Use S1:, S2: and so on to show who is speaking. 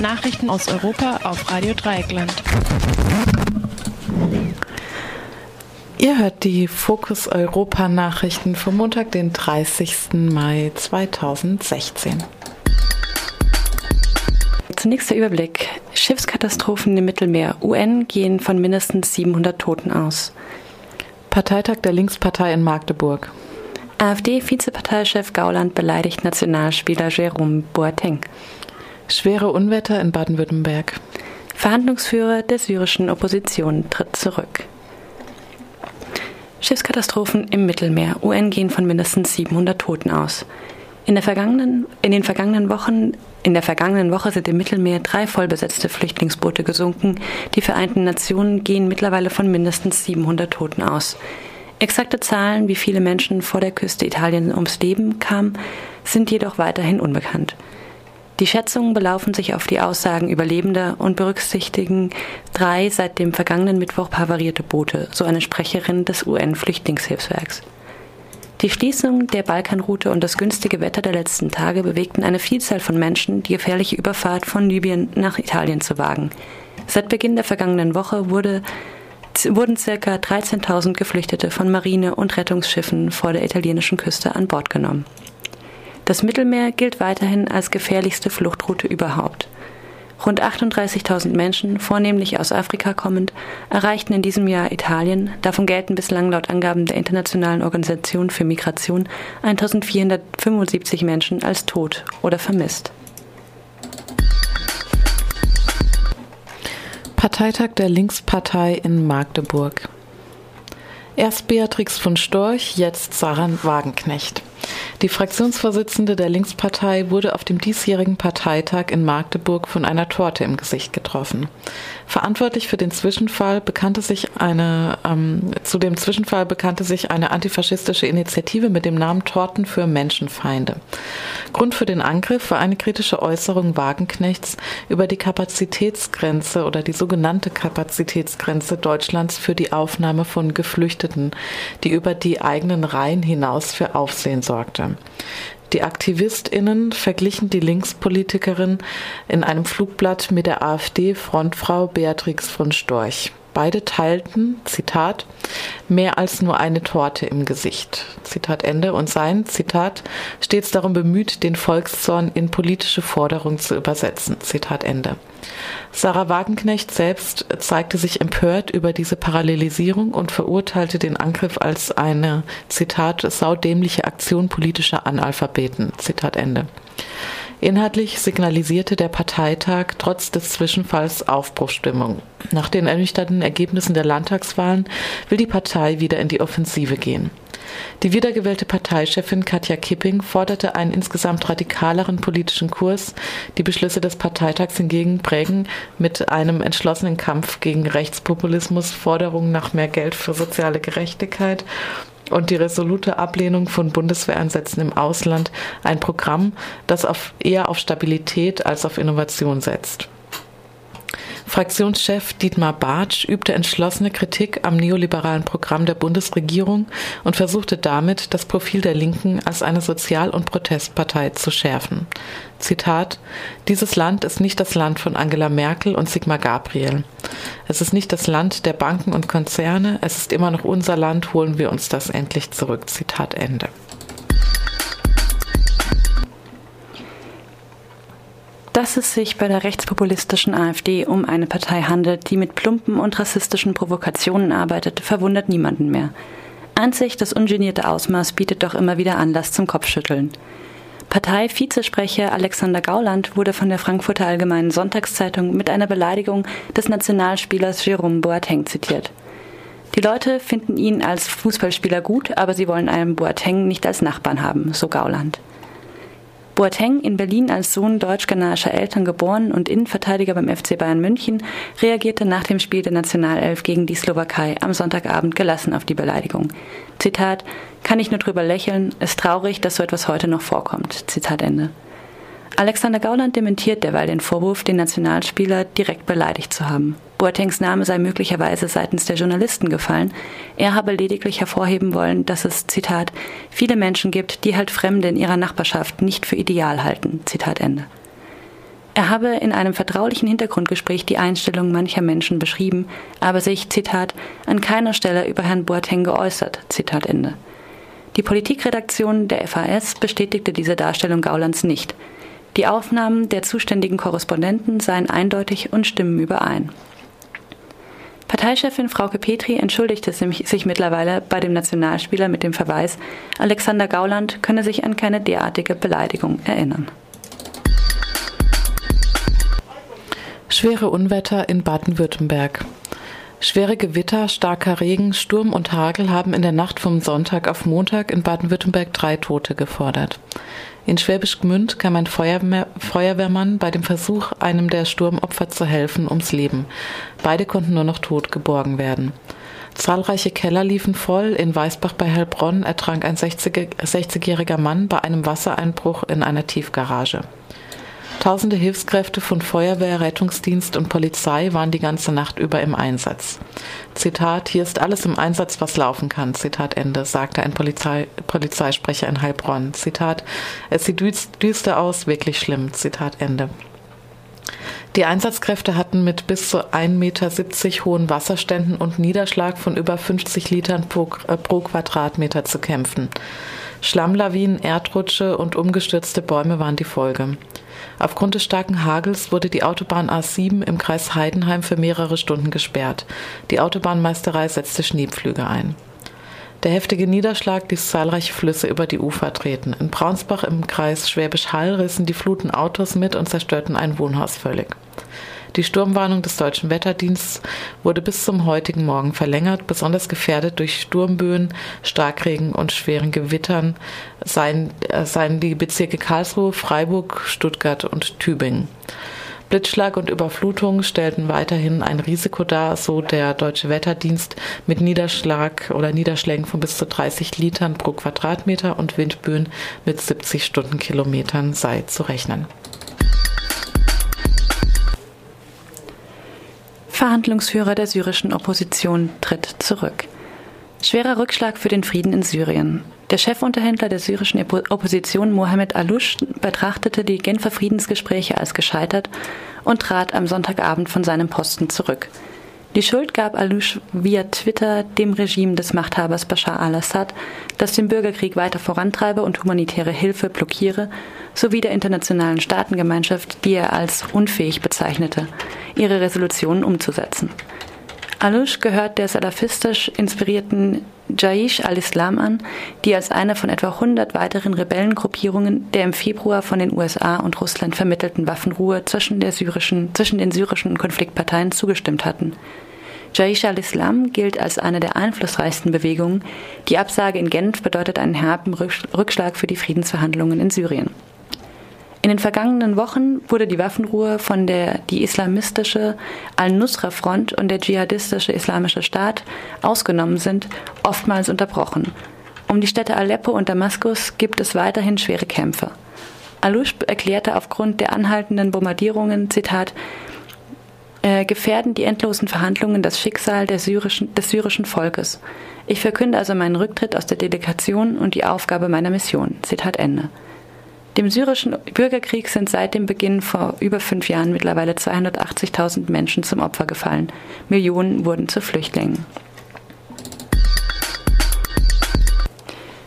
S1: Nachrichten aus Europa auf Radio Dreieckland.
S2: Ihr hört die Fokus Europa Nachrichten vom Montag, den 30. Mai 2016.
S3: Zunächst der Überblick. Schiffskatastrophen im Mittelmeer. UN gehen von mindestens 700 Toten aus.
S2: Parteitag der Linkspartei in Magdeburg.
S3: AfD-Vizeparteichef Gauland beleidigt Nationalspieler Jerome Boateng.
S2: Schwere Unwetter in Baden-Württemberg.
S3: Verhandlungsführer der syrischen Opposition tritt zurück. Schiffskatastrophen im Mittelmeer. UN gehen von mindestens 700 Toten aus. In, der vergangenen, in den vergangenen Wochen in der vergangenen Woche sind im Mittelmeer drei vollbesetzte Flüchtlingsboote gesunken. Die Vereinten Nationen gehen mittlerweile von mindestens 700 Toten aus. Exakte Zahlen, wie viele Menschen vor der Küste Italiens ums Leben kamen, sind jedoch weiterhin unbekannt. Die Schätzungen belaufen sich auf die Aussagen Überlebender und berücksichtigen drei seit dem vergangenen Mittwoch havarierte Boote, so eine Sprecherin des UN-Flüchtlingshilfswerks. Die Schließung der Balkanroute und das günstige Wetter der letzten Tage bewegten eine Vielzahl von Menschen, die gefährliche Überfahrt von Libyen nach Italien zu wagen. Seit Beginn der vergangenen Woche wurde, wurden ca. 13.000 Geflüchtete von Marine- und Rettungsschiffen vor der italienischen Küste an Bord genommen. Das Mittelmeer gilt weiterhin als gefährlichste Fluchtroute überhaupt. Rund 38.000 Menschen, vornehmlich aus Afrika kommend, erreichten in diesem Jahr Italien. Davon gelten bislang laut Angaben der Internationalen Organisation für Migration 1.475 Menschen als tot oder vermisst.
S2: Parteitag der Linkspartei in Magdeburg. Erst Beatrix von Storch, jetzt Sarah Wagenknecht. Die Fraktionsvorsitzende der Linkspartei wurde auf dem diesjährigen Parteitag in Magdeburg von einer Torte im Gesicht getroffen. Verantwortlich für den Zwischenfall bekannte sich eine, ähm, zu dem Zwischenfall bekannte sich eine antifaschistische Initiative mit dem Namen Torten für Menschenfeinde. Grund für den Angriff war eine kritische Äußerung Wagenknechts über die Kapazitätsgrenze oder die sogenannte Kapazitätsgrenze Deutschlands für die Aufnahme von Geflüchteten, die über die eigenen Reihen hinaus für Aufsehen sorgte. Die AktivistInnen verglichen die Linkspolitikerin in einem Flugblatt mit der AfD-Frontfrau Beatrix von Storch. Beide teilten, Zitat, mehr als nur eine Torte im Gesicht. Zitat Ende. Und seien, Zitat, stets darum bemüht, den Volkszorn in politische Forderungen zu übersetzen. Zitat Ende. Sarah Wagenknecht selbst zeigte sich empört über diese Parallelisierung und verurteilte den Angriff als eine, Zitat, saudämliche Aktion politischer Analphabeten. Zitat Ende. Inhaltlich signalisierte der Parteitag trotz des Zwischenfalls Aufbruchstimmung. Nach den ernüchternden Ergebnissen der Landtagswahlen will die Partei wieder in die Offensive gehen. Die wiedergewählte Parteichefin Katja Kipping forderte einen insgesamt radikaleren politischen Kurs. Die Beschlüsse des Parteitags hingegen prägen mit einem entschlossenen Kampf gegen Rechtspopulismus, Forderungen nach mehr Geld für soziale Gerechtigkeit und die resolute Ablehnung von Bundeswehreinsätzen im Ausland ein Programm, das auf, eher auf Stabilität als auf Innovation setzt. Fraktionschef Dietmar Bartsch übte entschlossene Kritik am neoliberalen Programm der Bundesregierung und versuchte damit, das Profil der Linken als eine Sozial- und Protestpartei zu schärfen. Zitat Dieses Land ist nicht das Land von Angela Merkel und Sigmar Gabriel. Es ist nicht das Land der Banken und Konzerne, es ist immer noch unser Land, holen wir uns das endlich zurück. Zitat Ende.
S3: Dass es sich bei der rechtspopulistischen AfD um eine Partei handelt, die mit plumpen und rassistischen Provokationen arbeitet, verwundert niemanden mehr. Einzig das ungenierte Ausmaß bietet doch immer wieder Anlass zum Kopfschütteln. Partei-Vizesprecher Alexander Gauland wurde von der Frankfurter Allgemeinen Sonntagszeitung mit einer Beleidigung des Nationalspielers Jerome Boateng zitiert. Die Leute finden ihn als Fußballspieler gut, aber sie wollen einen Boateng nicht als Nachbarn haben, so Gauland. Boateng, in Berlin als Sohn deutsch-ghanaischer Eltern geboren und Innenverteidiger beim FC Bayern München, reagierte nach dem Spiel der Nationalelf gegen die Slowakei am Sonntagabend gelassen auf die Beleidigung. Zitat, kann ich nur drüber lächeln, ist traurig, dass so etwas heute noch vorkommt. Zitat Ende. Alexander Gauland dementiert derweil den Vorwurf, den Nationalspieler direkt beleidigt zu haben. Boatengs Name sei möglicherweise seitens der Journalisten gefallen. Er habe lediglich hervorheben wollen, dass es, Zitat, viele Menschen gibt, die halt Fremde in ihrer Nachbarschaft nicht für ideal halten. Zitat Ende. Er habe in einem vertraulichen Hintergrundgespräch die Einstellung mancher Menschen beschrieben, aber sich, Zitat, an keiner Stelle über Herrn Boateng geäußert, Zitat Ende. Die Politikredaktion der FAS bestätigte diese Darstellung Gaulands nicht. Die Aufnahmen der zuständigen Korrespondenten seien eindeutig und stimmen überein. Parteichefin Frauke Petri entschuldigte sich mittlerweile bei dem Nationalspieler mit dem Verweis, Alexander Gauland könne sich an keine derartige Beleidigung erinnern.
S2: Schwere Unwetter in Baden-Württemberg. Schwere Gewitter, starker Regen, Sturm und Hagel haben in der Nacht vom Sonntag auf Montag in Baden-Württemberg drei Tote gefordert. In Schwäbisch Gmünd kam ein Feuerwehr Feuerwehrmann bei dem Versuch, einem der Sturmopfer zu helfen, ums Leben. Beide konnten nur noch tot geborgen werden. Zahlreiche Keller liefen voll. In Weißbach bei Heilbronn ertrank ein 60-jähriger Mann bei einem Wassereinbruch in einer Tiefgarage. Tausende Hilfskräfte von Feuerwehr, Rettungsdienst und Polizei waren die ganze Nacht über im Einsatz. Zitat, hier ist alles im Einsatz, was laufen kann, Zitat Ende, sagte ein Polizei, Polizeisprecher in Heilbronn. Zitat, es sieht düster aus, wirklich schlimm, Zitat Ende. Die Einsatzkräfte hatten mit bis zu 1,70 Meter hohen Wasserständen und Niederschlag von über 50 Litern pro, äh, pro Quadratmeter zu kämpfen. Schlammlawinen, Erdrutsche und umgestürzte Bäume waren die Folge. Aufgrund des starken Hagels wurde die Autobahn A7 im Kreis Heidenheim für mehrere Stunden gesperrt. Die Autobahnmeisterei setzte Schneepflüge ein. Der heftige Niederschlag ließ zahlreiche Flüsse über die Ufer treten. In Braunsbach im Kreis Schwäbisch Hall rissen die Fluten Autos mit und zerstörten ein Wohnhaus völlig. Die Sturmwarnung des Deutschen Wetterdienstes wurde bis zum heutigen Morgen verlängert. Besonders gefährdet durch Sturmböen, Starkregen und schweren Gewittern seien, äh, seien die Bezirke Karlsruhe, Freiburg, Stuttgart und Tübingen. Blitzschlag und Überflutung stellten weiterhin ein Risiko dar, so der Deutsche Wetterdienst mit Niederschlag oder Niederschlägen von bis zu 30 Litern pro Quadratmeter und Windböen mit 70 Stundenkilometern sei zu rechnen.
S3: Verhandlungsführer der syrischen Opposition tritt zurück. Schwerer Rückschlag für den Frieden in Syrien. Der Chefunterhändler der syrischen Opposition Mohammed Alush betrachtete die Genfer Friedensgespräche als gescheitert und trat am Sonntagabend von seinem Posten zurück. Die Schuld gab Alouche via Twitter dem Regime des Machthabers Bashar al-Assad, das den Bürgerkrieg weiter vorantreibe und humanitäre Hilfe blockiere, sowie der internationalen Staatengemeinschaft, die er als unfähig bezeichnete, ihre Resolutionen umzusetzen. Alouche gehört der salafistisch inspirierten Jaish al-Islam an, die als eine von etwa 100 weiteren Rebellengruppierungen der im Februar von den USA und Russland vermittelten Waffenruhe zwischen, syrischen, zwischen den syrischen Konfliktparteien zugestimmt hatten. Jaish al-Islam gilt als eine der einflussreichsten Bewegungen. Die Absage in Genf bedeutet einen herben Rückschlag für die Friedensverhandlungen in Syrien. In den vergangenen Wochen wurde die Waffenruhe von der die islamistische Al-Nusra-Front und der dschihadistische Islamische Staat ausgenommen sind, oftmals unterbrochen. Um die Städte Aleppo und Damaskus gibt es weiterhin schwere Kämpfe. Alush erklärte aufgrund der anhaltenden Bombardierungen, Zitat, äh, gefährden die endlosen Verhandlungen das Schicksal syrischen, des syrischen Volkes. Ich verkünde also meinen Rücktritt aus der Delegation und die Aufgabe meiner Mission. Zitat Ende. Dem syrischen Bürgerkrieg sind seit dem Beginn vor über fünf Jahren mittlerweile 280.000 Menschen zum Opfer gefallen. Millionen wurden zu Flüchtlingen.